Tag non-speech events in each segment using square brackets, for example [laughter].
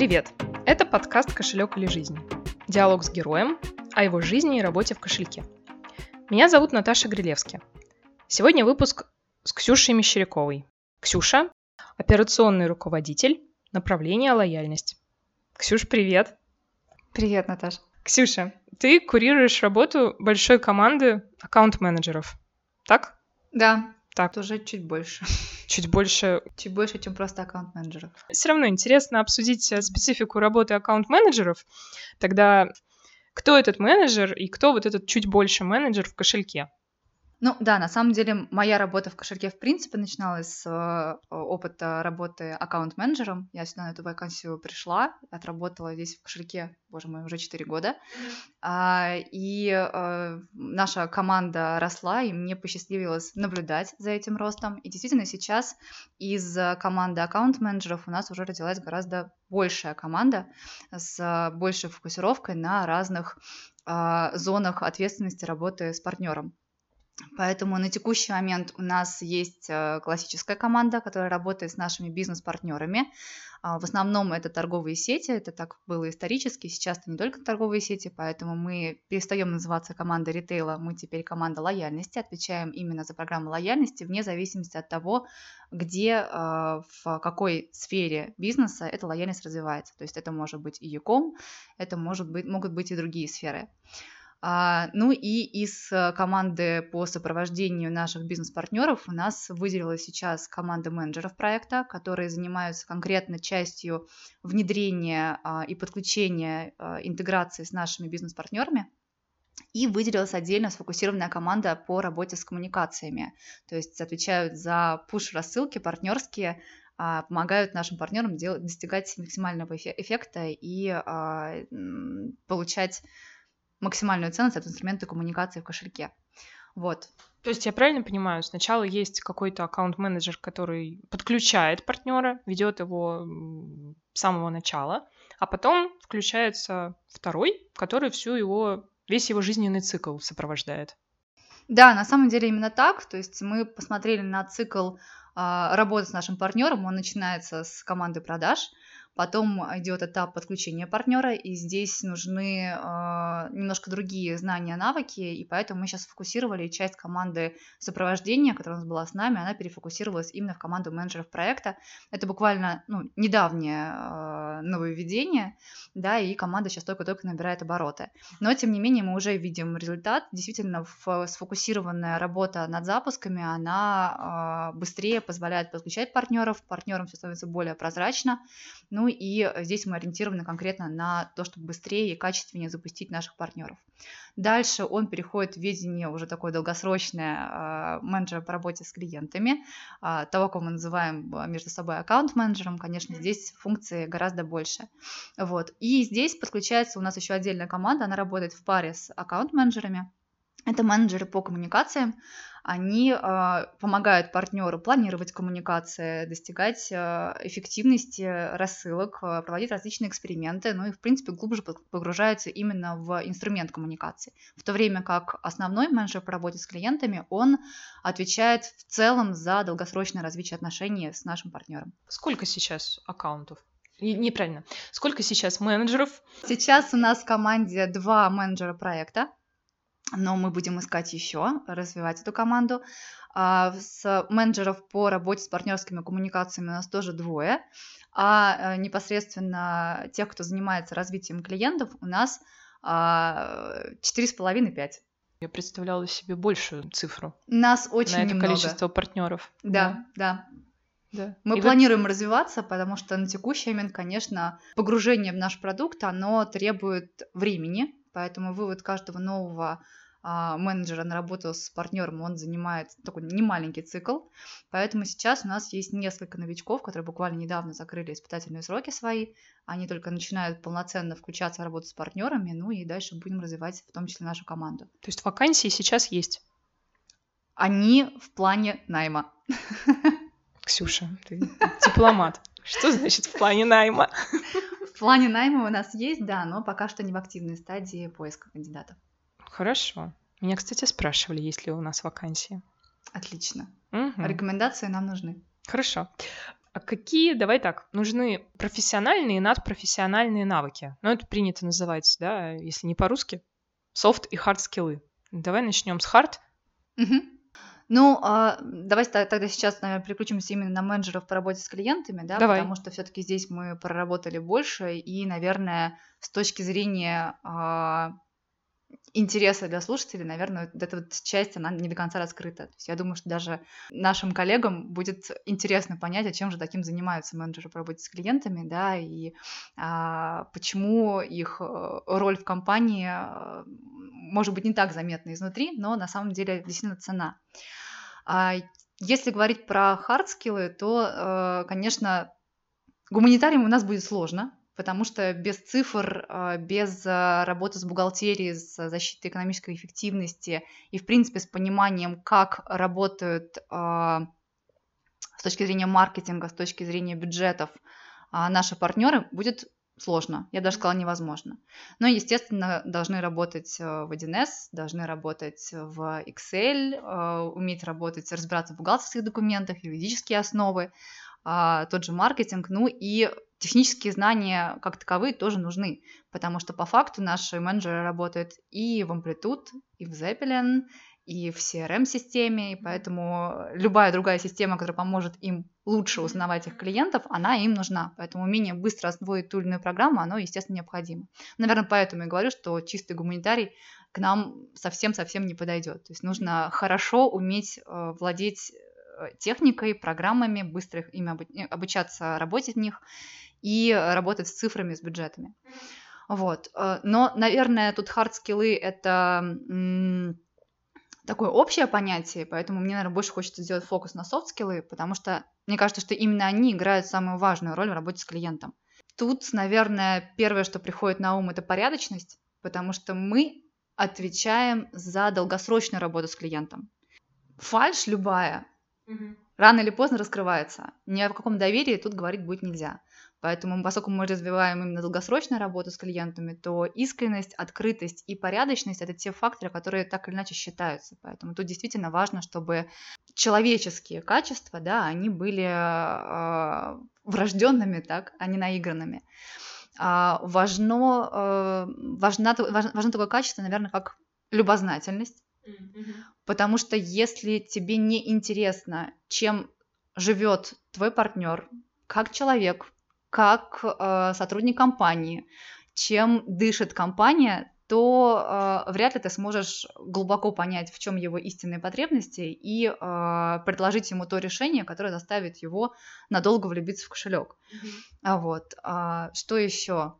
Привет! Это подкаст «Кошелек или жизнь». Диалог с героем о его жизни и работе в кошельке. Меня зовут Наташа Грилевски. Сегодня выпуск с Ксюшей Мещеряковой. Ксюша – операционный руководитель направления лояльность. Ксюш, привет! Привет, Наташа. Ксюша, ты курируешь работу большой команды аккаунт-менеджеров, так? Да, Так, уже чуть больше. [laughs] чуть больше. Чуть больше, чем просто аккаунт-менеджеров. Все равно интересно обсудить э, специфику работы аккаунт-менеджеров. Тогда кто этот менеджер и кто вот этот чуть больше менеджер в кошельке? Ну да, на самом деле моя работа в кошельке в принципе начиналась с э, опыта работы аккаунт-менеджером. Я сюда на эту вакансию пришла, отработала здесь в кошельке, боже мой, уже 4 года. А, и э, наша команда росла, и мне посчастливилось наблюдать за этим ростом. И действительно сейчас из команды аккаунт-менеджеров у нас уже родилась гораздо большая команда с большей фокусировкой на разных зонах ответственности работы с партнером. Поэтому на текущий момент у нас есть э, классическая команда, которая работает с нашими бизнес-партнерами. А, В основном это торговые сети, это так было исторически, сейчас это не только торговые сети, поэтому мы перестаем называться командой ритейла, мы теперь команда лояльности, отвечаем именно за программу лояльности вне зависимости от того, где, э, в какой сфере бизнеса эта лояльность развивается. То есть это может быть и e это может быть, могут быть и другие сферы. А, ну и из э, команды по сопровождению наших бизнес-партнеров у нас выделилась сейчас команда менеджеров проекта, которые занимаются конкретно частью внедрения а, и подключения а, интеграции с нашими бизнес-партнерами. И выделилась отдельно сфокусированная команда по работе с коммуникациями. То есть отвечают за пуш-рассылки партнерские, помогают нашим партнерам делать, достигать максимального эффе- эффекта и получать максимальную ценность от инструмента коммуникации в кошельке. Вот. То есть я правильно понимаю, сначала есть какой-то аккаунт-менеджер, который подключает партнера, ведет его с самого начала, а потом включается второй, который всю его, весь его жизненный цикл сопровождает. Да, на самом деле именно так. То есть мы посмотрели на цикл а, работы с нашим партнером. Он начинается с команды продаж, потом идет этап подключения партнера, и здесь нужны а, немножко другие знания, навыки, и поэтому мы сейчас сфокусировали часть команды сопровождения, которая у нас была с нами, она перефокусировалась именно в команду менеджеров проекта. Это буквально ну, недавнее а, нововведение, да, и команда сейчас только-только набирает обороты. Но, тем не менее, мы уже видим результат. Действительно, сфокусированная работа над запусками, она а, быстрее позволяет подключать партнеров, партнерам все становится более прозрачно. Ну и здесь мы ориентированы конкретно на то, чтобы быстрее и качественнее запустить наших партнеров. Дальше он переходит в ведение уже такое долгосрочное а, менеджера по работе с клиентами, а, того, кого мы называем а, между собой аккаунт-менеджером. Конечно, здесь функции гораздо больше. Вот. И здесь подключается у нас еще отдельная команда, она работает в паре с аккаунт-менеджерами. Это менеджеры по коммуникациям. Они э, помогают партнеру планировать коммуникации, достигать э, эффективности рассылок, э, проводить различные эксперименты, ну и, в принципе, глубже пог- погружаются именно в инструмент коммуникации. В то время как основной менеджер по работе с клиентами, он отвечает в целом за долгосрочное развитие отношений с нашим партнером. Сколько сейчас аккаунтов? Неправильно. Сколько сейчас менеджеров? Сейчас у нас в команде два менеджера проекта, но мы будем искать еще, развивать эту команду. А, С менеджеров по работе с партнерскими коммуникациями у нас тоже двое, а э, непосредственно тех, кто занимается развитием клиентов, у нас а, четыре с половиной пять. Я представляла себе большую цифру Нас очень на это немного. количество партнеров. Да, да. да. Мы И вы- планируем развиваться, потому что на текущий момент, конечно, погружение в наш продукт, оно требует времени, поэтому вывод каждого нового а, менеджера на работу с партнером, он занимает такой немаленький цикл. Поэтому сейчас у нас есть несколько новичков, которые буквально недавно закрыли испытательные сроки свои. Они только начинают полноценно включаться в работу с партнерами, ну и дальше будем развивать в том числе нашу команду. То есть вакансии сейчас есть. Они в плане найма. [laughs] Ксюша, ты дипломат. Что значит в плане найма? В плане найма у нас есть, да, но пока что не в активной стадии поиска кандидатов. Хорошо. Меня, кстати, спрашивали, есть ли у нас вакансии. Отлично. Мгм. Рекомендации нам нужны. Хорошо. А какие, давай так, нужны профессиональные и надпрофессиональные навыки? Ну, это принято называть, да, если не по-русски, софт и хард скиллы. Давай начнем с хард. Угу. Ну, а, давайте тогда сейчас, наверное, переключимся именно на менеджеров по работе с клиентами, да, Давай. потому что все-таки здесь мы проработали больше, и, наверное, с точки зрения а, интереса для слушателей, наверное, вот эта вот часть, она не до конца раскрыта. То есть я думаю, что даже нашим коллегам будет интересно понять, а чем же таким занимаются менеджеры по работе с клиентами, да, и а, почему их э, роль в компании а, может быть не так заметна изнутри, но на самом деле действительно ценна. А если говорить про хардскиллы, то, э, конечно, гуманитариям у нас будет сложно, потому что без цифр, а, без а, работы с бухгалтерией, с защитой экономической эффективности и, в принципе, с пониманием, как работают а, с точки зрения маркетинга, с точки зрения бюджетов наши партнеры, будет сложно. Я даже сказала невозможно. Но, естественно, должны работать в 1С, должны работать в Excel, уметь работать, разбираться в бухгалтерских документах, юридические основы, тот же маркетинг, ну и технические знания как таковые тоже нужны, потому что по факту наши менеджеры работают и в Amplitude, и в Zeppelin, и в CRM-системе, и поэтому любая другая система, которая поможет им лучше узнавать их клиентов, она им нужна. Поэтому умение быстро освоить ту или иную программу, оно, естественно, необходимо. Наверное, поэтому я говорю, что чистый гуманитарий к нам совсем-совсем не подойдет. То есть нужно хорошо уметь э, владеть техникой, программами, быстро ими обучаться работать в них и работать с цифрами, с бюджетами. Вот. Э, но, наверное, тут хард-скиллы — это такое общее понятие, поэтому мне, наверное, больше хочется сделать фокус на софт-скиллы, потому что мне кажется, что именно они играют самую важную роль в работе с клиентом. Тут, наверное, первое, что приходит на ум, это порядочность, потому что мы отвечаем за долгосрочную работу с клиентом. Фальш любая рано или поздно раскрывается. Ни о каком доверии тут говорить будет нельзя. Поэтому, поскольку мы развиваем именно долгосрочную работу с клиентами, то искренность, открытость и порядочность – это те факторы, которые так или иначе считаются. Поэтому тут действительно важно, чтобы человеческие качества, да, они были э, врожденными, так, а не наигранными. А важно, э, важно, важно такое качество, наверное, как любознательность, mm-hmm. потому что если тебе не интересно, чем живет твой партнер, как человек, как э, сотрудник компании, чем дышит компания, то э, вряд ли ты сможешь глубоко понять, в чем его истинные потребности и э, предложить ему то решение, которое заставит его надолго влюбиться в кошелек. Mm-hmm. А вот а, что еще?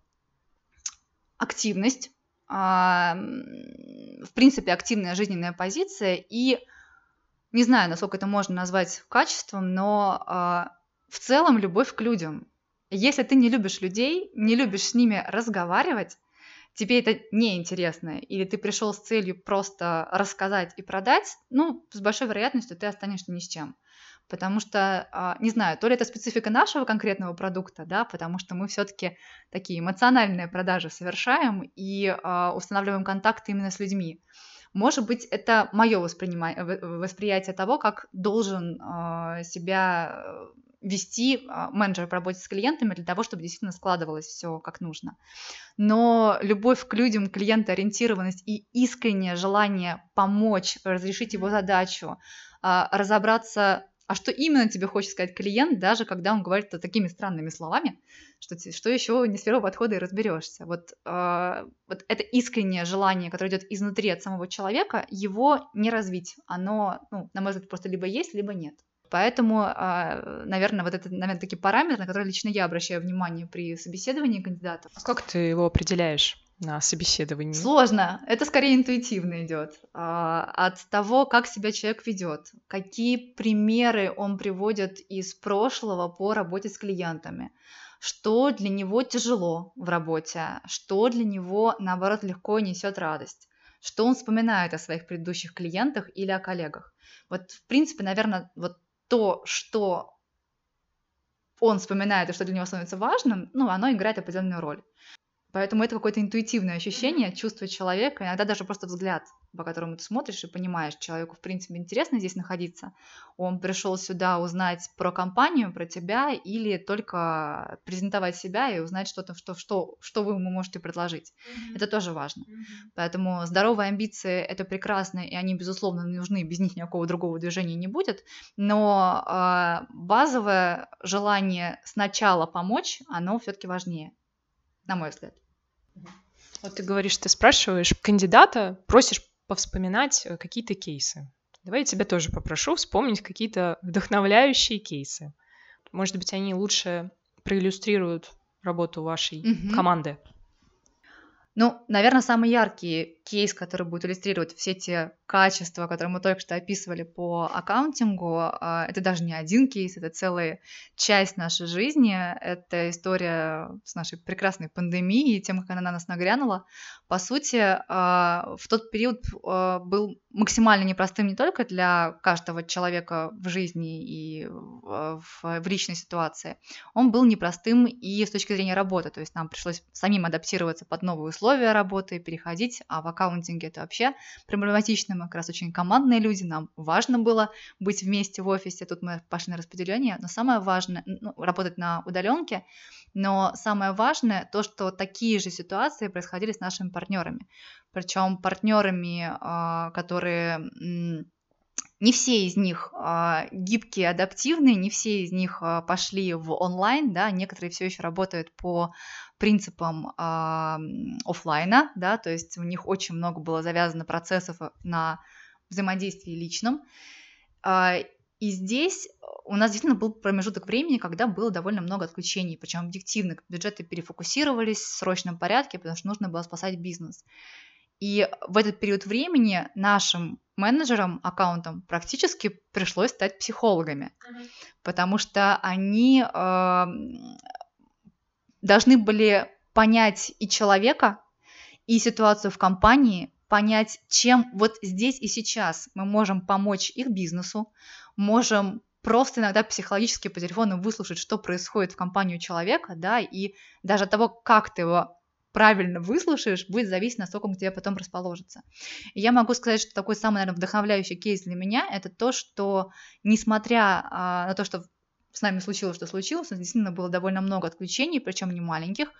Активность, в принципе, активная жизненная позиция и не знаю, насколько это можно назвать качеством, но а, в целом любовь к людям. Если ты не любишь людей, не любишь с ними разговаривать, тебе это неинтересно, или ты пришел с целью просто рассказать и продать, ну, с большой вероятностью ты останешься ни с чем. Потому что, а, не знаю, то ли это специфика нашего конкретного продукта, да, потому что мы все-таки такие эмоциональные продажи совершаем и а, устанавливаем контакты именно с людьми. Может быть, это мое восприятие того, как должен а, себя вести а, менеджера по работе с клиентами для того, чтобы действительно складывалось все как нужно. Но любовь к людям, клиентоориентированность и искреннее желание помочь, разрешить его задачу, разобраться а что именно тебе хочет сказать клиент, даже когда он говорит такими странными словами, что, что еще не с первого подхода и разберешься. Вот, э, вот это искреннее желание, которое идет изнутри от самого человека, его не развить. Оно, ну, на мой взгляд, просто либо есть, либо нет. Поэтому, а, наверное, вот это, наверное, такие параметры, на которые лично я обращаю внимание при собеседовании кандидатов. А как ты его определяешь? На собеседовании? Сложно. Это скорее интуитивно идет. А, от того, как себя человек ведет, какие примеры он приводит из прошлого по работе с клиентами, что для него тяжело в работе, что для него, наоборот, легко несет радость, что он вспоминает о своих предыдущих клиентах или о коллегах. Вот, в принципе, наверное, вот то, что он вспоминает и что для него становится важным, ну, оно играет определенную роль. Поэтому это какое-то интуитивное ощущение, чувство человека, иногда даже просто взгляд, по которому ты смотришь и понимаешь, человеку, в принципе, интересно здесь находиться. Он пришел сюда узнать про компанию, про тебя, или только презентовать себя и узнать что-то, что, что, что вы ему можете предложить. Mm-hmm. Это тоже важно. Mm-hmm. Поэтому здоровые амбиции — это прекрасно, и они, безусловно, нужны, без них никакого другого движения не будет. Но э, базовое желание сначала помочь, оно все-таки важнее на мой взгляд. Вот ты говоришь, ты спрашиваешь кандидата, просишь повспоминать э, какие-то кейсы. Давай я тебя тоже попрошу вспомнить какие-то вдохновляющие кейсы. Может быть, они лучше проиллюстрируют работу вашей угу. команды. Ну, наверное, самый яркий кейс, который будет иллюстрировать все те качества, которые мы только что описывали по аккаунтингу, а, это даже не один кейс, это целая часть нашей жизни. Это история с нашей прекрасной пандемией и тем, как она на нас нагрянула. По сути, а, в тот период а, был максимально непростым не только для каждого человека в жизни и в, личной ситуации, он был непростым и с точки зрения работы, то есть нам пришлось самим адаптироваться под новые условия работы, переходить, а в аккаунтинге это вообще проблематично, мы как раз очень командные люди, нам важно было быть вместе в офисе, тут мы пошли на распределение, но самое важное, ну, работать на удаленке, но самое важное то, что такие же ситуации происходили с нашими партнерами. Причем партнерами, а, которые не все из них э, гибкие, адаптивные, не все из них э, пошли в онлайн, да, некоторые все еще работают по принципам э, офлайна, да, то есть у них очень много было завязано процессов на взаимодействии личном. Э, и здесь у нас действительно был промежуток времени, когда было довольно много отключений, причем объективно бюджеты перефокусировались в срочном порядке, потому что нужно было спасать бизнес. И в этот период времени нашим менеджерам, аккаунтам практически пришлось стать психологами, mm-hmm. потому что они э, должны были понять и человека, и ситуацию в компании, понять, чем вот здесь и сейчас мы можем помочь их бизнесу, можем просто иногда психологически по телефону выслушать, что происходит в компании у человека, да, и даже от того, как ты его правильно выслушаешь, будет зависеть, насколько он к тебе потом расположится. И я могу сказать, что такой самый, наверное, вдохновляющий кейс для меня это то, что несмотря а, на то, что с нами случилось, что случилось, действительно было довольно много отключений, причем не маленьких.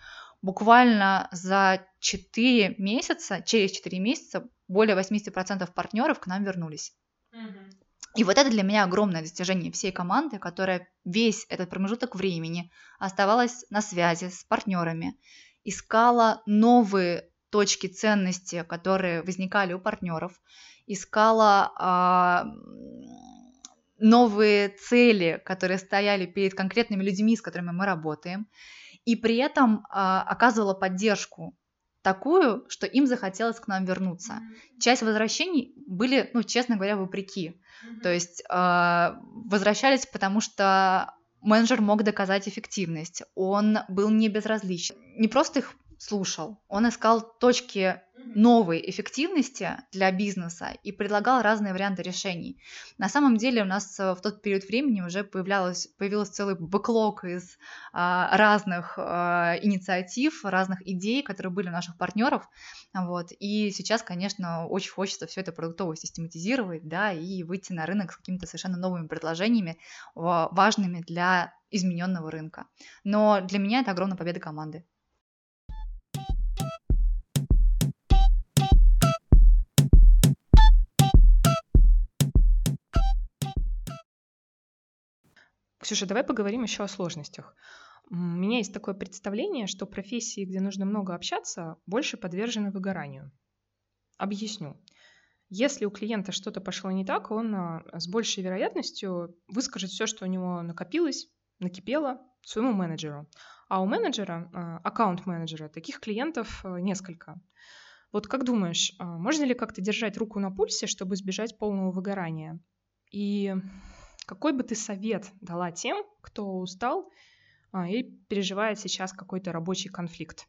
Буквально за 4 месяца, через 4 месяца более 80% партнеров к нам вернулись. Mm-hmm. И вот это для меня огромное достижение всей команды, которая весь этот промежуток времени оставалась на связи с партнерами, искала новые точки ценности, которые возникали у партнеров, искала а, новые цели, которые стояли перед конкретными людьми, с которыми мы работаем, и при этом а, оказывала поддержку такую, что им захотелось к нам вернуться. Mm-hmm. Часть возвращений были, ну, честно говоря, вопреки. Mm-hmm. То есть э, возвращались, потому что менеджер мог доказать эффективность, он был не безразличен. Не просто их слушал, он искал точки новой эффективности для бизнеса и предлагал разные варианты решений. На самом деле у нас э, в тот период времени уже появлялось, появился целый бэклог из а, разных а, инициатив, разных идей, которые были у наших партнеров. Вот. И сейчас, конечно, очень хочется все это продуктово систематизировать да, и выйти на рынок с какими-то совершенно новыми предложениями, важными для измененного рынка. Но для меня это огромная победа команды. Ксюша, давай поговорим еще о сложностях. У меня есть такое представление, что профессии, где нужно много общаться, больше подвержены выгоранию. Объясню. Если у клиента что-то пошло не так, он а, с большей вероятностью выскажет все, что у него накопилось, накипело своему менеджеру. А у менеджера, а, аккаунт-менеджера, таких клиентов а, несколько. Вот как думаешь, можно ли как-то держать руку на пульсе, чтобы избежать полного выгорания? И какой бы ты совет дала тем, кто устал а, и переживает сейчас какой-то рабочий конфликт?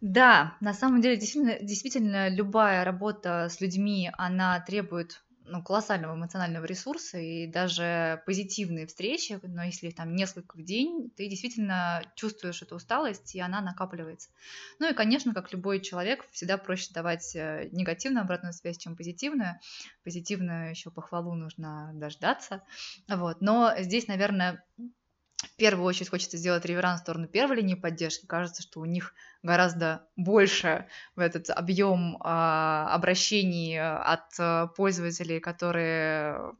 Да, на самом деле действительно, действительно любая работа с людьми, она требует ну, колоссального эмоционального ресурса, и даже позитивные встречи, но если их там несколько в день, ты действительно чувствуешь эту усталость, и она накапливается. Ну и, конечно, как любой человек, всегда проще давать э, негативную обратную связь, чем позитивную. Позитивную еще похвалу нужно дождаться. Вот. Но здесь, наверное, в первую очередь хочется сделать реверанс в сторону первой линии поддержки. Кажется, что у них гораздо больше в этот объем э, обращений от э, пользователей, которые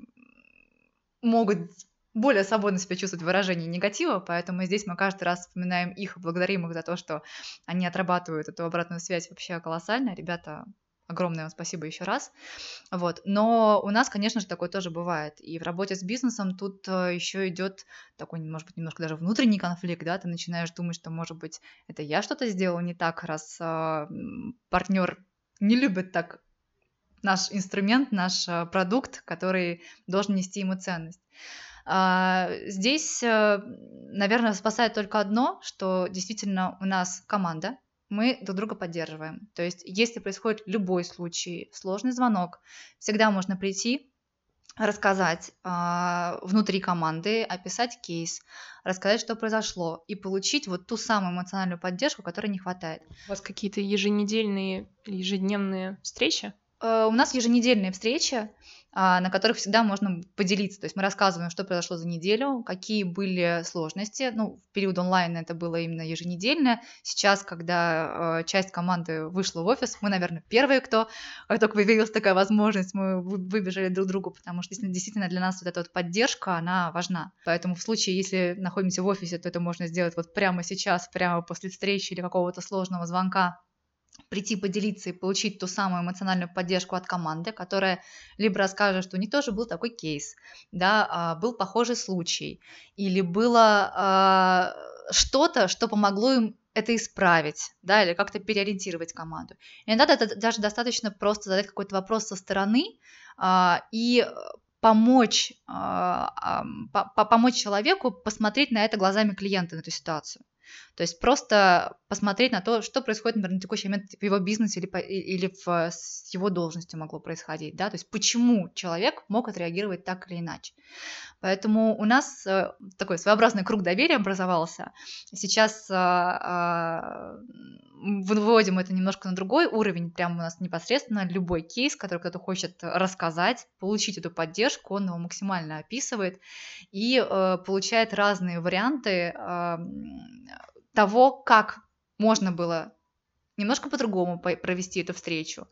могут более свободно себя чувствовать в выражении негатива, поэтому здесь мы каждый раз вспоминаем их, благодарим их за то, что они отрабатывают эту обратную связь вообще колоссально. Ребята Огромное вам спасибо еще раз. Вот. Но у нас, конечно же, такое тоже бывает. И в работе с бизнесом тут э, еще идет такой, может быть, немножко даже внутренний конфликт, да, ты начинаешь думать, что, может быть, это я что-то сделал не так, раз э, партнер не любит так наш инструмент, наш э, продукт, который должен нести ему ценность. А, здесь, э, наверное, спасает только одно, что действительно у нас команда, мы друг друга поддерживаем. То есть, если происходит любой случай, сложный звонок, всегда можно прийти, рассказать э, внутри команды, описать кейс, рассказать, что произошло, и получить вот ту самую эмоциональную поддержку, которой не хватает. У вас какие-то еженедельные, ежедневные встречи? Э, у нас еженедельные встречи. А, на которых всегда можно поделиться. То есть мы рассказываем, что произошло за неделю, какие были сложности. Ну, в период онлайн это было именно еженедельно. Сейчас, когда э, часть команды вышла в офис, мы, наверное, первые, кто, как только появилась такая возможность, мы выбежали друг к другу, потому что действительно для нас вот эта вот поддержка, она важна. Поэтому в случае, если находимся в офисе, то это можно сделать вот прямо сейчас, прямо после встречи или какого-то сложного звонка прийти поделиться и получить ту самую эмоциональную поддержку от команды, которая либо расскажет, что у них тоже был такой кейс, да, а, был похожий случай, или было а, что-то, что помогло им это исправить, да, или как-то переориентировать команду. Иногда это даже достаточно просто задать какой-то вопрос со стороны а, и помочь, помочь человеку посмотреть на это глазами клиента, на эту ситуацию. То есть просто посмотреть на то, что происходит, например, на текущий момент в его бизнесе или, по, или в, с его должностью могло происходить, да, то есть почему человек мог отреагировать так или иначе. Поэтому у нас э, такой своеобразный круг доверия образовался. Сейчас э, э, выводим это немножко на другой уровень, прямо у нас непосредственно любой кейс, который кто-то хочет рассказать, получить эту поддержку, он его максимально описывает и э, получает разные варианты э, того, как можно было немножко по-другому провести эту встречу,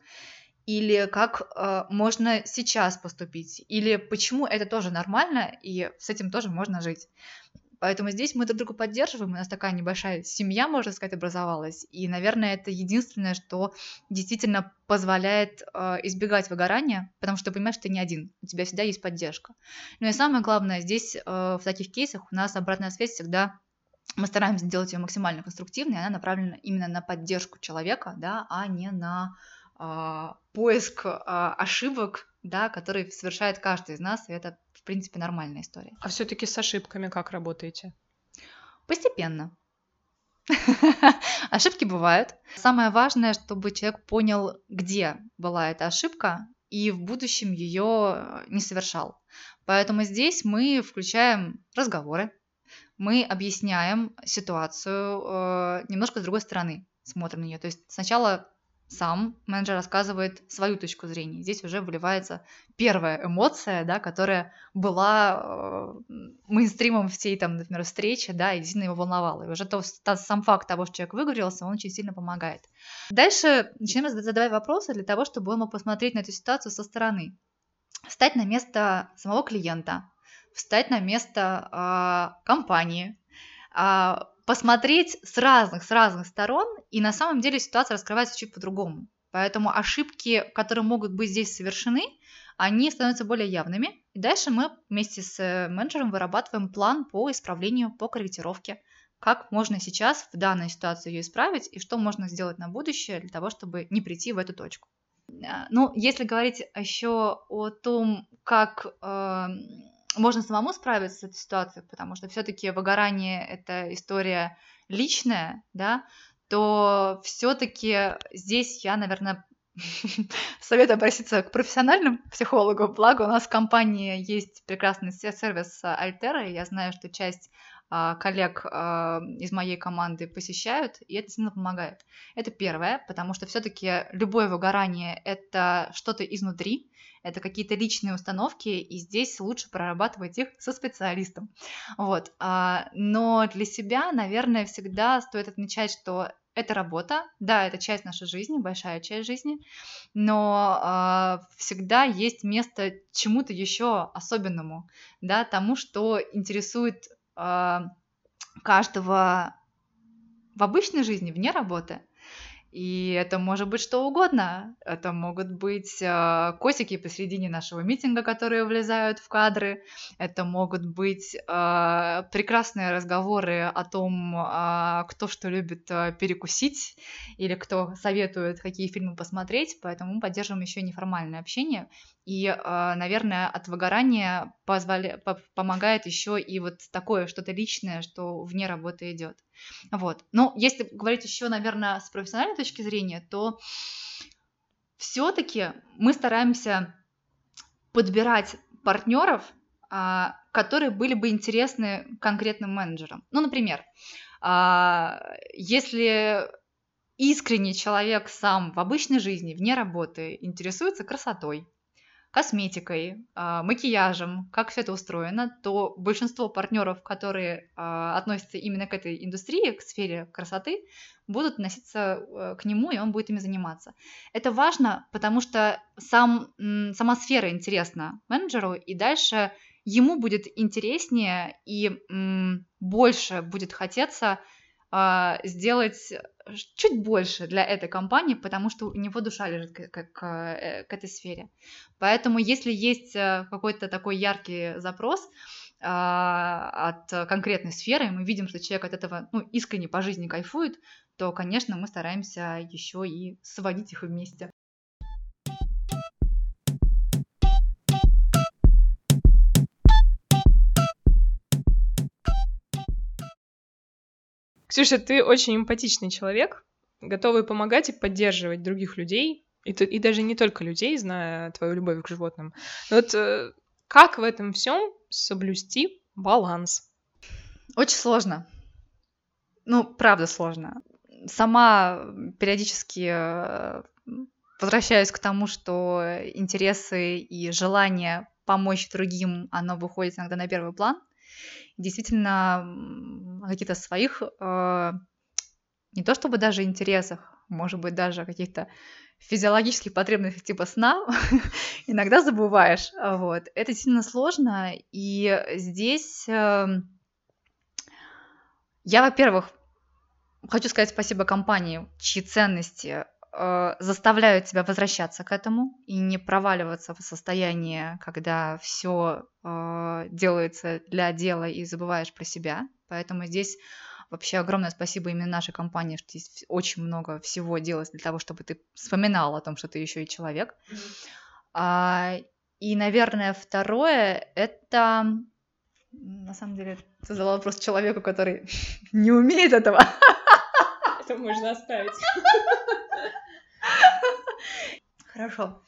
или как э, можно сейчас поступить, или почему это тоже нормально, и с этим тоже можно жить. Поэтому здесь мы друг друга поддерживаем, у нас такая небольшая семья, можно сказать, образовалась, и, наверное, это единственное, что действительно позволяет э, избегать выгорания, потому что ты понимаешь, что ты не один, у тебя всегда есть поддержка. Ну и самое главное, здесь э, в таких кейсах у нас обратная связь всегда мы стараемся сделать ее максимально конструктивной, она направлена именно на поддержку человека, да, а не на э, поиск э, ошибок, да, которые совершает каждый из нас, и это, в принципе, нормальная история. А все-таки с ошибками как работаете? Постепенно. [laughs] Ошибки бывают. Самое важное, чтобы человек понял, где была эта ошибка, и в будущем ее не совершал. Поэтому здесь мы включаем разговоры, мы объясняем ситуацию э, немножко с другой стороны, смотрим на нее. То есть сначала сам менеджер рассказывает свою точку зрения. Здесь уже выливается первая эмоция, да, которая была э, мейнстримом всей, там, например, встречи, да, и действительно его волновала. И уже то, то, сам факт того, что человек выговорился, он очень сильно помогает. Дальше начинаем задавать вопросы для того, чтобы он мог посмотреть на эту ситуацию со стороны. Встать на место самого клиента, встать на место э, компании, э, посмотреть с разных, с разных сторон, и на самом деле ситуация раскрывается чуть по-другому. Поэтому ошибки, которые могут быть здесь совершены, они становятся более явными. И дальше мы вместе с э, менеджером вырабатываем план по исправлению, по корректировке. Как можно сейчас в данной ситуации ее исправить и что можно сделать на будущее для того, чтобы не прийти в эту точку. А, ну, если говорить еще о том, как э, можно самому справиться с этой ситуацией, потому что все-таки выгорание это история личная, да, то все-таки здесь я, наверное, [laughs] советую обратиться к профессиональным психологу. Благо у нас в компании есть прекрасный сервис Альтера, и я знаю, что часть коллег а, из моей команды посещают, и это сильно помогает. Это первое, потому что все-таки любое выгорание это что-то изнутри, это какие-то личные установки, и здесь лучше прорабатывать их со специалистом. Вот. А, но для себя, наверное, всегда стоит отмечать, что это работа, да, это часть нашей жизни, большая часть жизни, но э, всегда есть место чему-то еще особенному, да, тому, что интересует каждого в обычной жизни, вне работы. И это может быть что угодно. Это могут быть э, котики посредине нашего митинга, которые влезают в кадры. Это могут быть э, прекрасные разговоры о том, э, кто что любит э, перекусить или кто советует, какие фильмы посмотреть. Поэтому мы поддерживаем еще неформальное общение. И, э, наверное, от выгорания позволя... помогает еще и вот такое что-то личное, что вне работы идет. Вот. Но если говорить еще, наверное, с профессиональной точки зрения, то все-таки мы стараемся подбирать партнеров, а, которые были бы интересны конкретным менеджерам. Ну, например, а, если искренний человек сам в обычной жизни, вне работы, интересуется красотой, косметикой, а, макияжем, как все это устроено, то большинство партнеров, которые а, относятся именно к этой индустрии, к сфере красоты, будут относиться э, к нему, и он будет ими заниматься. Это важно, потому что сам, сама сфера интересна менеджеру, и дальше ему будет интереснее и больше будет хотеться а, сделать чуть больше для этой компании, потому что у него душа лежит к, к, к, э, к этой сфере. Поэтому если есть э, какой-то такой яркий запрос а, от конкретной сферы, и мы видим, что человек от этого ну, искренне по жизни кайфует, то, конечно, мы стараемся еще и сводить их вместе. Ксюша, ты очень эмпатичный человек, готовый помогать и поддерживать других людей, и, и даже не только людей, зная твою любовь к животным. Но вот э, как в этом всем соблюсти баланс? Очень сложно. Ну, правда сложно. Сама периодически э, возвращаюсь к тому, что интересы и желание помочь другим, оно выходит иногда на первый план – действительно каких-то своих, э, не то чтобы даже интересах, может быть, даже каких-то физиологических потребностях типа сна [laughs] иногда забываешь. Вот. Это действительно сложно, и здесь э, я, во-первых, хочу сказать спасибо компании, чьи ценности э, заставляют тебя возвращаться к этому и не проваливаться в состояние, когда все э, делается для дела и забываешь про себя. Поэтому здесь вообще огромное спасибо именно нашей компании, что здесь очень много всего делается для того, чтобы ты вспоминал о том, что ты еще и человек. А, и, наверное, второе это на самом деле задала вопрос человеку, который [laughs] не умеет этого. [laughs] Это можно оставить. Хорошо.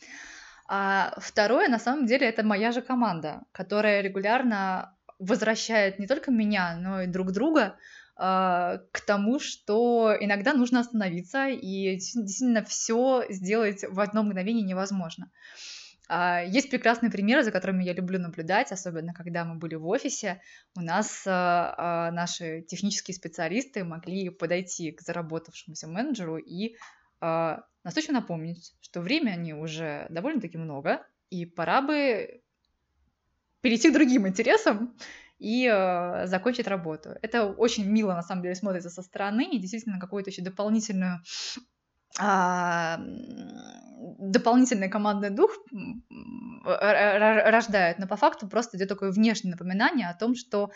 А второе, на самом деле, это моя же команда, которая регулярно возвращает не только меня, но и друг друга э, к тому, что иногда нужно остановиться, и действительно все сделать в одно мгновение невозможно. Uh, есть прекрасные примеры, за которыми я люблю наблюдать, особенно когда мы были в офисе. У нас uh, наши технические специалисты могли подойти к заработавшемуся менеджеру и Настойчиво напомнить, что времени уже довольно-таки много, и пора бы перейти к другим интересам и э, закончить работу. Это очень мило, на самом деле, смотрится со стороны, и действительно какую-то еще дополнительную а, дополнительный командный дух рождает, но по факту просто идет такое внешнее напоминание о том, что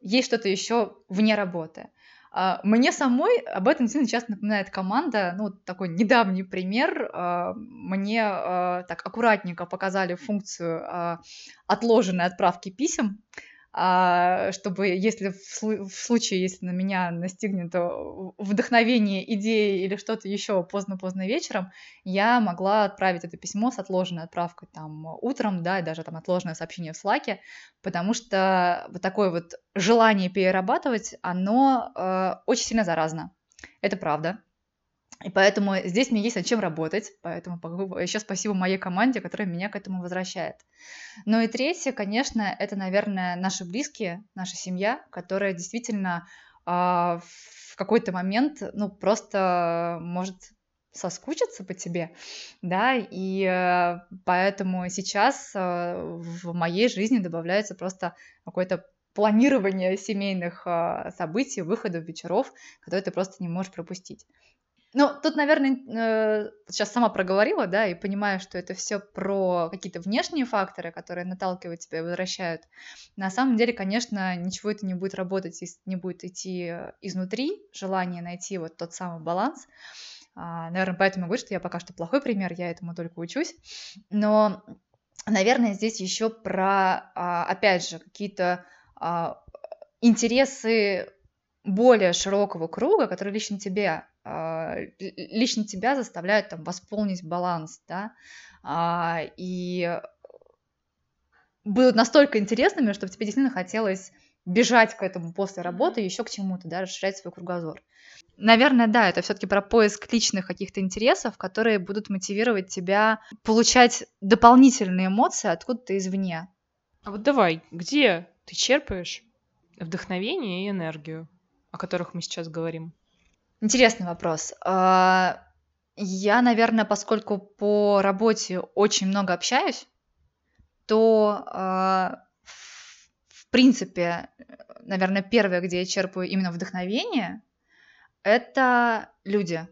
есть что-то еще вне работы. А, мне самой об этом сильно часто напоминает команда, ну, такой недавний пример. А, мне а, так аккуратненько показали функцию отложенной отправки писем. А, чтобы если в, случае, если на меня настигнет вдохновение, идеи или что-то еще поздно-поздно вечером, я могла отправить это письмо с отложенной отправкой там утром, да, и даже там отложенное сообщение в Слаке, потому что вот такое вот желание перерабатывать, оно э, очень сильно заразно. Это правда. И поэтому здесь мне есть над чем работать, поэтому еще спасибо моей команде, которая меня к этому возвращает. Ну и третье, конечно, это, наверное, наши близкие, наша семья, которая действительно э, в какой-то момент, ну, просто может соскучиться по тебе, да, и э, поэтому сейчас э, в моей жизни добавляется просто какое-то планирование семейных э, событий, выходов, вечеров, которые ты просто не можешь пропустить. Ну, тут, наверное, э, сейчас сама проговорила, да, и понимаю, что это все про какие-то внешние факторы, которые наталкивают тебя и возвращают. На самом деле, конечно, ничего это не будет работать, если не будет идти изнутри, желание найти вот тот самый баланс. А, наверное, поэтому говорю, что я пока что плохой пример, я этому только учусь. Но, наверное, здесь еще про, а, опять же, какие-то а, интересы более широкого круга, которые лично тебе лично тебя заставляют там восполнить баланс, да, а, и будут настолько интересными, чтобы тебе действительно хотелось бежать к этому после работы, еще к чему-то, да, расширять свой кругозор. Наверное, да, это все-таки про поиск личных каких-то интересов, которые будут мотивировать тебя получать дополнительные эмоции откуда-то извне. А вот давай, где ты черпаешь вдохновение и энергию, о которых мы сейчас говорим? Интересный вопрос. А, я, наверное, поскольку по работе очень много общаюсь, то а, в принципе, наверное, первое, где я черпаю именно вдохновение, это люди.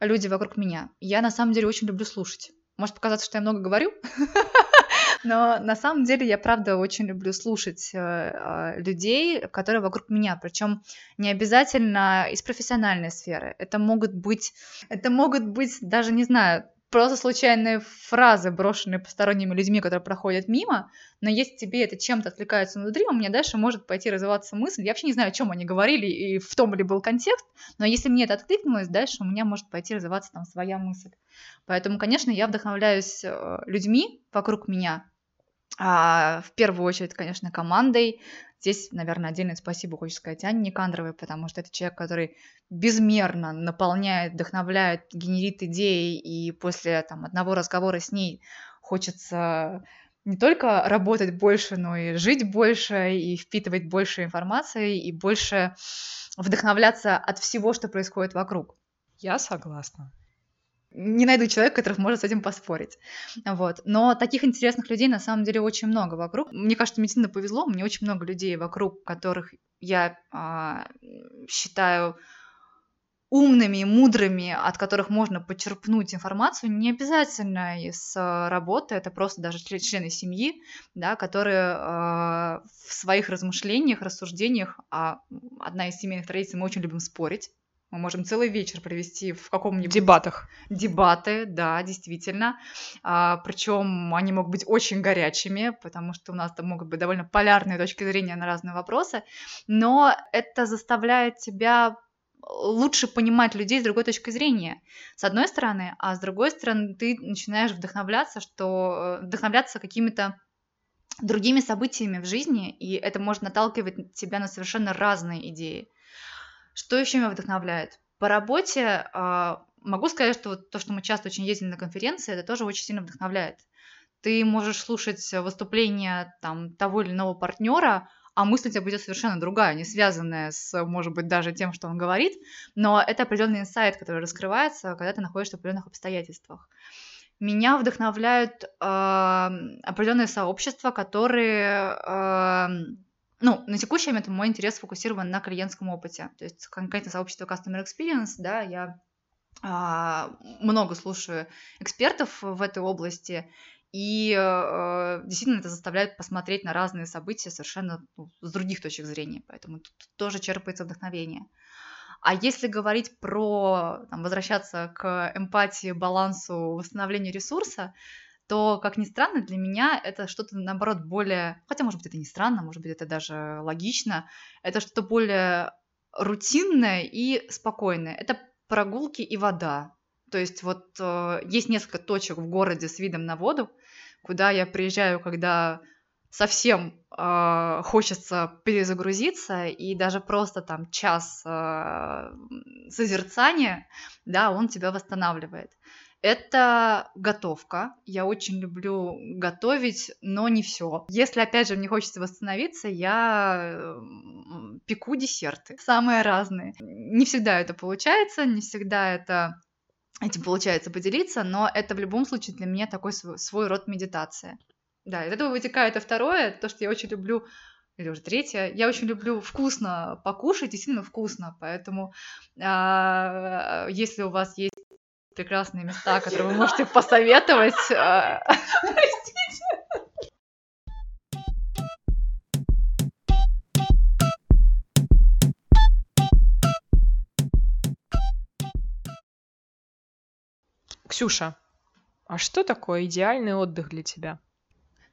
Люди вокруг меня. Я на самом деле очень люблю слушать. Может показаться, что я много говорю, [laughs] но на самом деле я правда очень люблю слушать э, а, людей, которые вокруг меня, причем не обязательно из профессиональной сферы. Это могут быть, это могут быть даже не знаю просто случайные фразы, брошенные посторонними людьми, которые проходят мимо, но если тебе это чем-то отвлекается внутри, у меня дальше может пойти развиваться мысль. Я вообще не знаю, о чем они говорили и в том ли был контекст, но если мне это откликнулось, дальше у меня может пойти развиваться там своя мысль. Поэтому, конечно, я вдохновляюсь э, людьми вокруг меня, а, в первую очередь, конечно, командой. Здесь, наверное, отдельное спасибо хочется сказать Анне Никандровой, потому что это человек, который безмерно наполняет, вдохновляет, генерит идеи, и после там, одного разговора с ней хочется не только работать больше, но и жить больше, и впитывать больше информации, и больше вдохновляться от всего, что происходит вокруг. Я согласна не найду человека, который может с этим поспорить. Вот. Но таких интересных людей на самом деле очень много вокруг. Мне кажется, медицина повезло, мне очень много людей вокруг, которых я а, считаю умными и мудрыми, от которых можно почерпнуть информацию, не обязательно из работы, это просто даже члены семьи, да, которые э, в своих размышлениях, рассуждениях, а одна из семейных традиций, мы очень любим спорить, мы можем целый вечер провести в каком-нибудь... Дебатах. Дебаты, да, действительно. А, причем они могут быть очень горячими, потому что у нас там могут быть довольно полярные точки зрения на разные вопросы. Но это заставляет тебя лучше понимать людей с другой точки зрения, с одной стороны, а с другой стороны ты начинаешь вдохновляться, что э, вдохновляться какими-то другими событиями в жизни, и это может наталкивать тебя на совершенно разные идеи. Что еще меня вдохновляет? По работе э, могу сказать, что вот то, что мы часто очень ездим на конференции, это тоже очень сильно вдохновляет. Ты можешь слушать выступления там, того или иного партнера, а мысль у тебя будет совершенно другая, не связанная с, может быть, даже тем, что он говорит, но это определенный инсайт, который раскрывается, когда ты находишься в определенных обстоятельствах. Меня вдохновляют э, определенные сообщества, которые э, ну, на текущий момент мой интерес сфокусирован на клиентском опыте. То есть конкретно сообщество Customer Experience, да, я а, много слушаю экспертов в этой области, и э, действительно это заставляет посмотреть на разные события совершенно ну, с других точек зрения, поэтому тут тоже черпается вдохновение. А если говорить про, там, возвращаться к эмпатии, балансу, восстановлению ресурса, то, как ни странно, для меня это что-то, наоборот, более... Хотя, может быть, это не странно, может быть, это даже логично. Это что-то более рутинное и спокойное. Это прогулки и вода. То есть вот э, есть несколько точек в городе с видом на воду, куда я приезжаю, когда совсем э, хочется перезагрузиться, и даже просто там час э, созерцания, да, он тебя восстанавливает. Это готовка. Я очень люблю готовить, но не все. Если, опять же, мне хочется восстановиться, я пеку десерты. Самые разные. Не всегда это получается, не всегда это этим получается поделиться, но это в любом случае для меня такой свой, свой род медитации. Да, из этого вытекает и второе, то, что я очень люблю или уже третье. Я очень люблю вкусно покушать, действительно вкусно, поэтому э, если у вас есть прекрасные места, которые вы можете посоветовать. Э, Простите. Ксюша, а что такое идеальный отдых для тебя?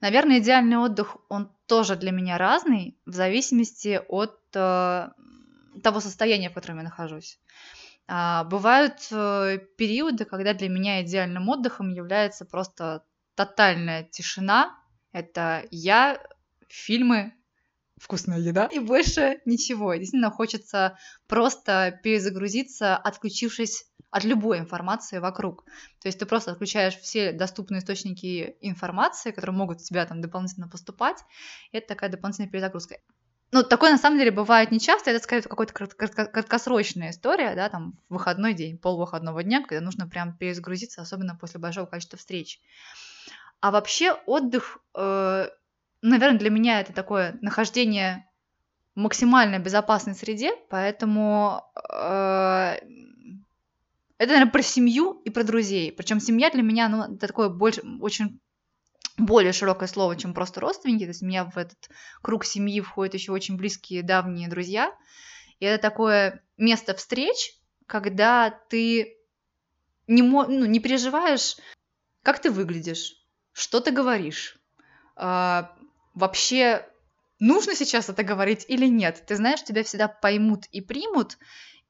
Наверное, идеальный отдых, он тоже для меня разный, в зависимости от э, того состояния, в котором я нахожусь. А, бывают э, периоды, когда для меня идеальным отдыхом является просто тотальная тишина. Это я, фильмы, вкусная еда и больше ничего. действительно хочется просто перезагрузиться, отключившись от любой информации вокруг. То есть ты просто отключаешь все доступные источники информации, которые могут у тебя там дополнительно поступать, и это такая дополнительная перезагрузка. Ну, такое на самом деле бывает нечасто, это скорее какая-то краткосрочная история, да, там, выходной день, пол выходного дня, когда нужно прям перезагрузиться, особенно после большого количества встреч. А вообще отдых, э, наверное, для меня это такое нахождение в максимально безопасной среде, поэтому э, это, наверное, про семью и про друзей. Причем семья для меня, ну, это такое больше, очень более широкое слово, чем просто родственники. То есть у меня в этот круг семьи входят еще очень близкие, давние друзья. И это такое место встреч, когда ты не, ну, не переживаешь, как ты выглядишь, что ты говоришь. А, вообще, нужно сейчас это говорить или нет? Ты знаешь, тебя всегда поймут и примут,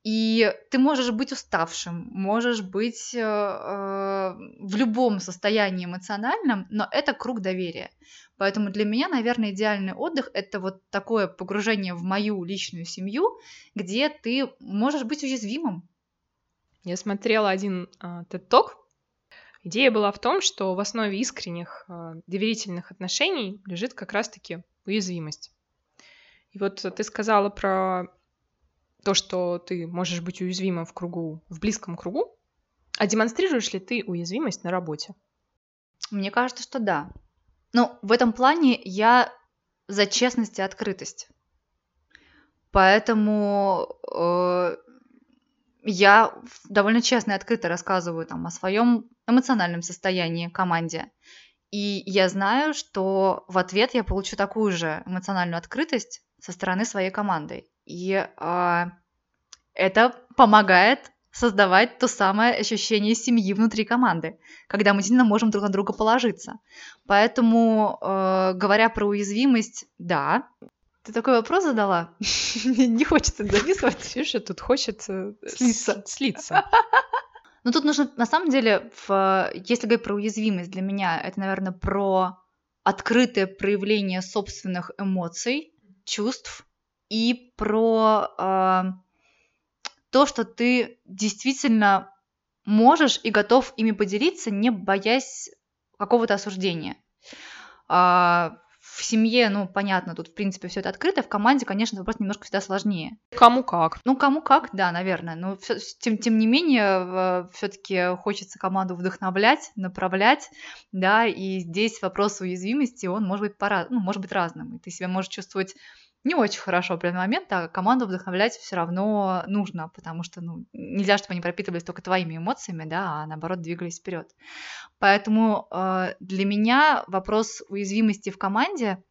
и ты можешь быть уставшим, можешь быть э, э, в любом состоянии эмоциональном, но это круг доверия. Поэтому для меня, наверное, идеальный отдых это вот такое погружение в мою личную семью, где ты можешь быть уязвимым. Я смотрела один э, TED-ток. Идея была в том, что в основе искренних э, доверительных отношений лежит как раз-таки уязвимость. И вот ты сказала про то, что ты можешь быть уязвимым в кругу, в близком кругу, а демонстрируешь ли ты уязвимость на работе? Мне кажется, что да. Но в этом плане я за честность и открытость. Поэтому э, я довольно честно и открыто рассказываю там о своем эмоциональном состоянии команде. И я знаю, что в ответ я получу такую же эмоциональную открытость со стороны своей команды. И э, это помогает создавать то самое ощущение семьи внутри команды, когда мы сильно можем друг на друга положиться. Поэтому, э, говоря про уязвимость, да. Ты такой вопрос задала? [laughs] Не хочется [laughs] записывать. Ксюша тут хочет слиться. слиться. [laughs] Ну, тут нужно, на самом деле, в, если говорить про уязвимость, для меня это, наверное, про открытое проявление собственных эмоций, чувств, и про э, то, что ты действительно можешь и готов ими поделиться, не боясь какого-то осуждения. Э, в семье, ну, понятно, тут, в принципе, все это открыто. В команде, конечно, вопрос немножко всегда сложнее. Кому как. Ну, кому как, да, наверное. Но всё, тем, тем не менее, все-таки хочется команду вдохновлять, направлять, да, и здесь вопрос уязвимости, он может быть, пора, ну, может быть разным. И ты себя можешь чувствовать не очень хорошо в определенный момент, а команду вдохновлять все равно нужно, потому что ну, нельзя, чтобы они пропитывались только твоими эмоциями, да, а наоборот двигались вперед. Поэтому э, для меня вопрос уязвимости в команде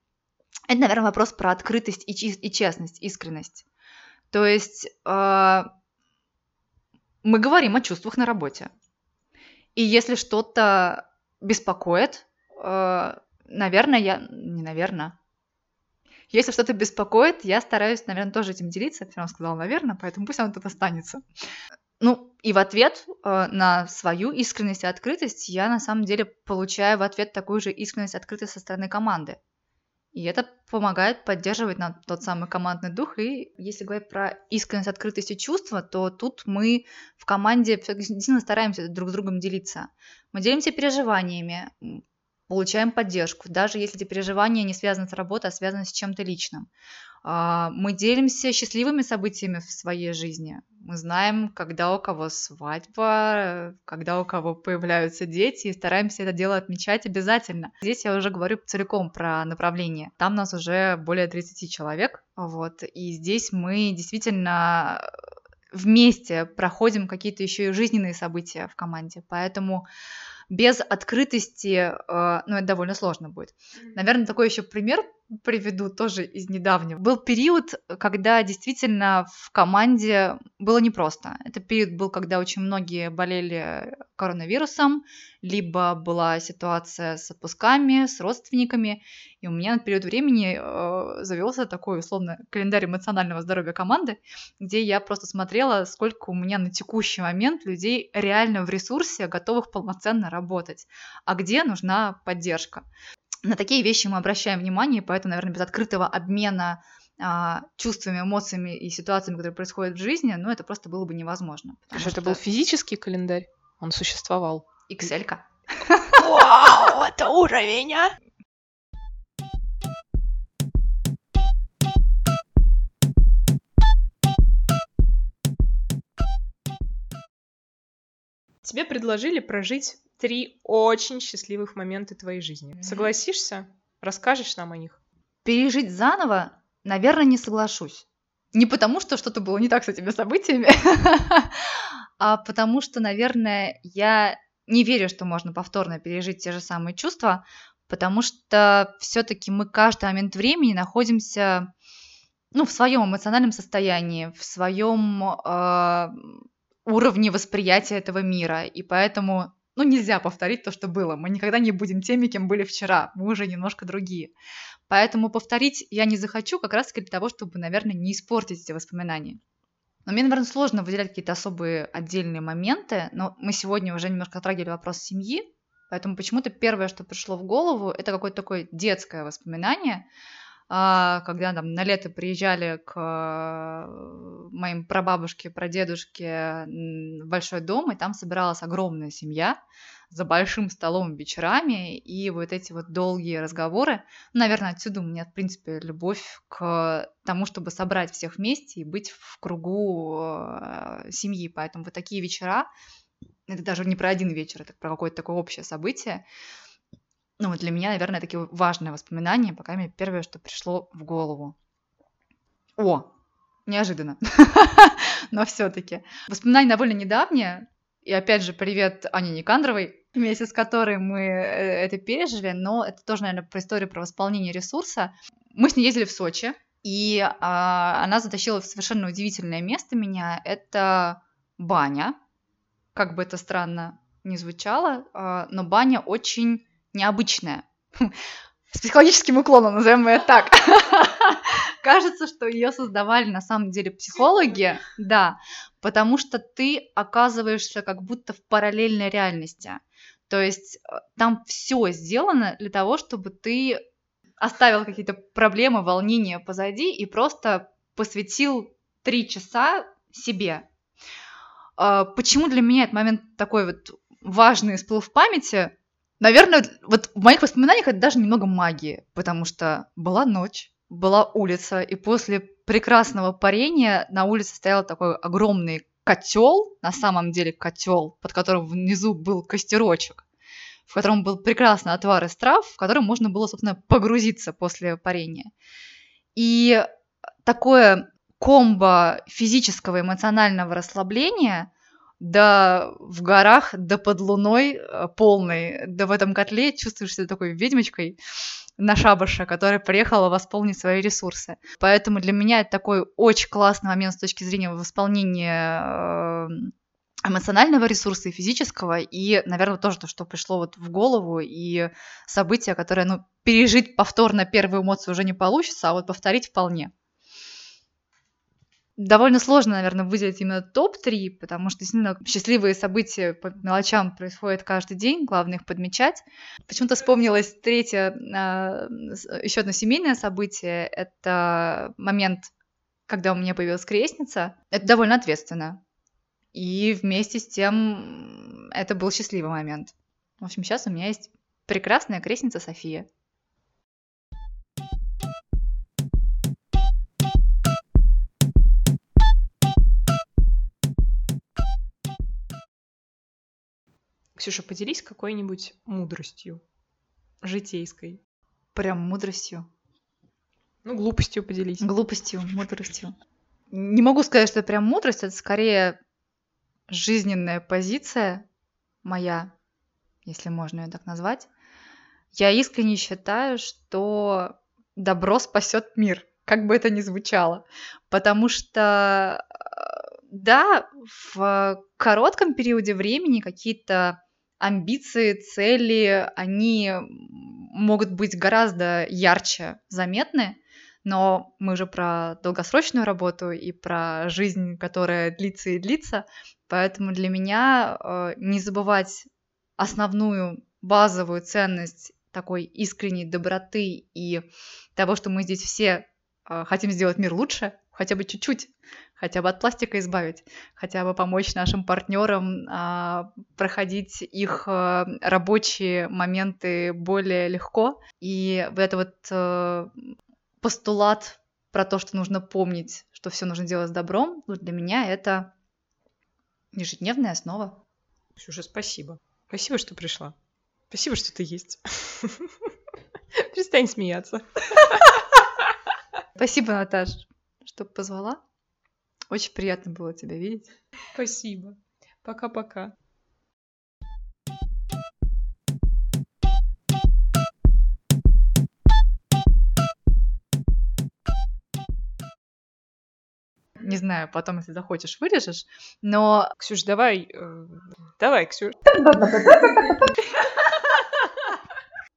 это, наверное, вопрос про открытость и, и честность, искренность. То есть э, мы говорим о чувствах на работе. И если что-то беспокоит. Э, наверное, я... Не наверное. Если что-то беспокоит, я стараюсь, наверное, тоже этим делиться. Все равно сказала, наверное, поэтому пусть оно тут останется. Ну, и в ответ э, на свою искренность и открытость я на самом деле получаю в ответ такую же искренность и открытость со стороны команды. И это помогает поддерживать нам тот самый командный дух. И если говорить про искренность, открытость и чувства, то тут мы в команде действительно стараемся друг с другом делиться. Мы делимся переживаниями, получаем поддержку, даже если эти переживания не связаны с работой, а связаны с чем-то личным. А, мы делимся счастливыми событиями в своей жизни. Мы знаем, когда у кого свадьба, когда у кого появляются дети, и стараемся это дело отмечать обязательно. Здесь я уже говорю целиком про направление. Там нас уже более 30 человек, вот, и здесь мы действительно вместе проходим какие-то еще и жизненные события в команде. Поэтому без открытости, э, ну, это довольно сложно будет. Наверное, такой еще пример приведу тоже из недавнего. Был период, когда действительно в команде было непросто. Это период был, когда очень многие болели коронавирусом, либо была ситуация с отпусками, с родственниками. И у меня на период времени э, завелся такой, условно, календарь эмоционального здоровья команды, где я просто смотрела, сколько у меня на текущий момент людей реально в ресурсе, готовых полноценно работать, а где нужна поддержка на такие вещи мы обращаем внимание, поэтому, наверное, без открытого обмена а, чувствами, эмоциями и ситуациями, которые происходят в жизни, ну, это просто было бы невозможно. Потому что это был физический календарь? Он существовал? Excel-ка. [laughs] Вау, это уровень, а! Тебе предложили прожить три очень счастливых момента твоей жизни. Согласишься? Расскажешь нам о них? Пережить заново, наверное, не соглашусь. Не потому, что что-то было не так с этими событиями, [laughs] а потому что, наверное, я не верю, что можно повторно пережить те же самые чувства, потому что все-таки мы каждый момент времени находимся ну, в своем эмоциональном состоянии, в своем э, уровне восприятия этого мира. И поэтому ну, нельзя повторить то, что было. Мы никогда не будем теми, кем были вчера. Мы уже немножко другие. Поэтому повторить я не захочу как раз-таки для того, чтобы, наверное, не испортить эти воспоминания. Но мне, наверное, сложно выделять какие-то особые отдельные моменты, но мы сегодня уже немножко затрагивали вопрос семьи, поэтому почему-то первое, что пришло в голову, это какое-то такое детское воспоминание, когда там на лето приезжали к э, моим прабабушке, прадедушке в большой дом, и там собиралась огромная семья за большим столом вечерами, и вот эти вот долгие разговоры. Ну, наверное, отсюда у меня, в принципе, любовь к тому, чтобы собрать всех вместе и быть в кругу э, семьи. Поэтому вот такие вечера, это даже не про один вечер, это про какое-то такое общее событие, ну, вот для меня, наверное, такие важные воспоминания, пока мне первое, что пришло в голову. О, неожиданно. [laughs] Но все-таки. Воспоминания довольно недавние. И опять же, привет Ане Никандровой, [laughs] вместе с которой мы э, это пережили. Но это тоже, наверное, про историю про восполнение ресурса. Мы с ней ездили в Сочи, и а, она затащила в совершенно удивительное место меня. Это баня. Как бы это странно не звучало, а, но баня очень необычная. [laughs] С психологическим уклоном, назовем ее так. [laughs] Кажется, что ее создавали на самом деле психологи, да, потому что ты оказываешься как будто в параллельной реальности. То есть э, там все сделано для того, чтобы ты оставил какие-то проблемы, волнения позади и просто посвятил три часа себе. А, почему для меня этот момент такой вот важный всплыл в памяти? Наверное, вот в моих воспоминаниях это даже немного магии, потому что была ночь, была улица, и после прекрасного парения на улице стоял такой огромный котел, на самом деле котел, под которым внизу был костерочек, в котором был прекрасный отвар из трав, в котором можно было, собственно, погрузиться после парения. И такое комбо физического и эмоционального расслабления да в горах, да под луной э, полной, да в этом котле чувствуешь себя такой ведьмочкой на шабаше, которая приехала восполнить свои ресурсы. Поэтому для меня это такой очень классный момент с точки зрения восполнения э, эмоционального ресурса и физического, и, наверное, тоже то, что пришло вот в голову, и события, которые, ну, пережить повторно первую эмоцию уже не получится, а вот повторить вполне. Довольно сложно, наверное, выделить именно топ-3, потому что действительно счастливые события по мелочам происходят каждый день, главное их подмечать. Почему-то вспомнилось третье, а, еще одно семейное событие, это момент, когда у меня появилась крестница. Это довольно ответственно, и вместе с тем это был счастливый момент. В общем, сейчас у меня есть прекрасная крестница София. Ксюша, поделись какой-нибудь мудростью житейской. Прям мудростью. Ну, глупостью поделись. Глупостью, мудростью. Не могу сказать, что это прям мудрость, это скорее жизненная позиция моя, если можно ее так назвать, я искренне считаю, что добро спасет мир, как бы это ни звучало. Потому что, э, да, в коротком периоде времени какие-то амбиции, цели, они могут быть гораздо ярче заметны, но мы же про долгосрочную работу и про жизнь, которая длится и длится, поэтому для меня э, не забывать основную базовую ценность такой искренней доброты и того, что мы здесь все э, хотим сделать мир лучше, хотя бы чуть-чуть, хотя бы от пластика избавить, хотя бы помочь нашим партнерам э, проходить их э, рабочие моменты более легко. И вот это вот э, постулат про то, что нужно помнить, что все нужно делать с добром, ну, для меня это ежедневная основа. Ксюша, спасибо. Спасибо, что пришла. Спасибо, что ты есть. [laughs] Перестань смеяться. Спасибо, Наташ, что позвала. Очень приятно было тебя видеть. Спасибо. Пока-пока. Не знаю, потом, если захочешь, вырежешь. Но... Ксюш, давай... Э, давай, Ксюш. [laughs]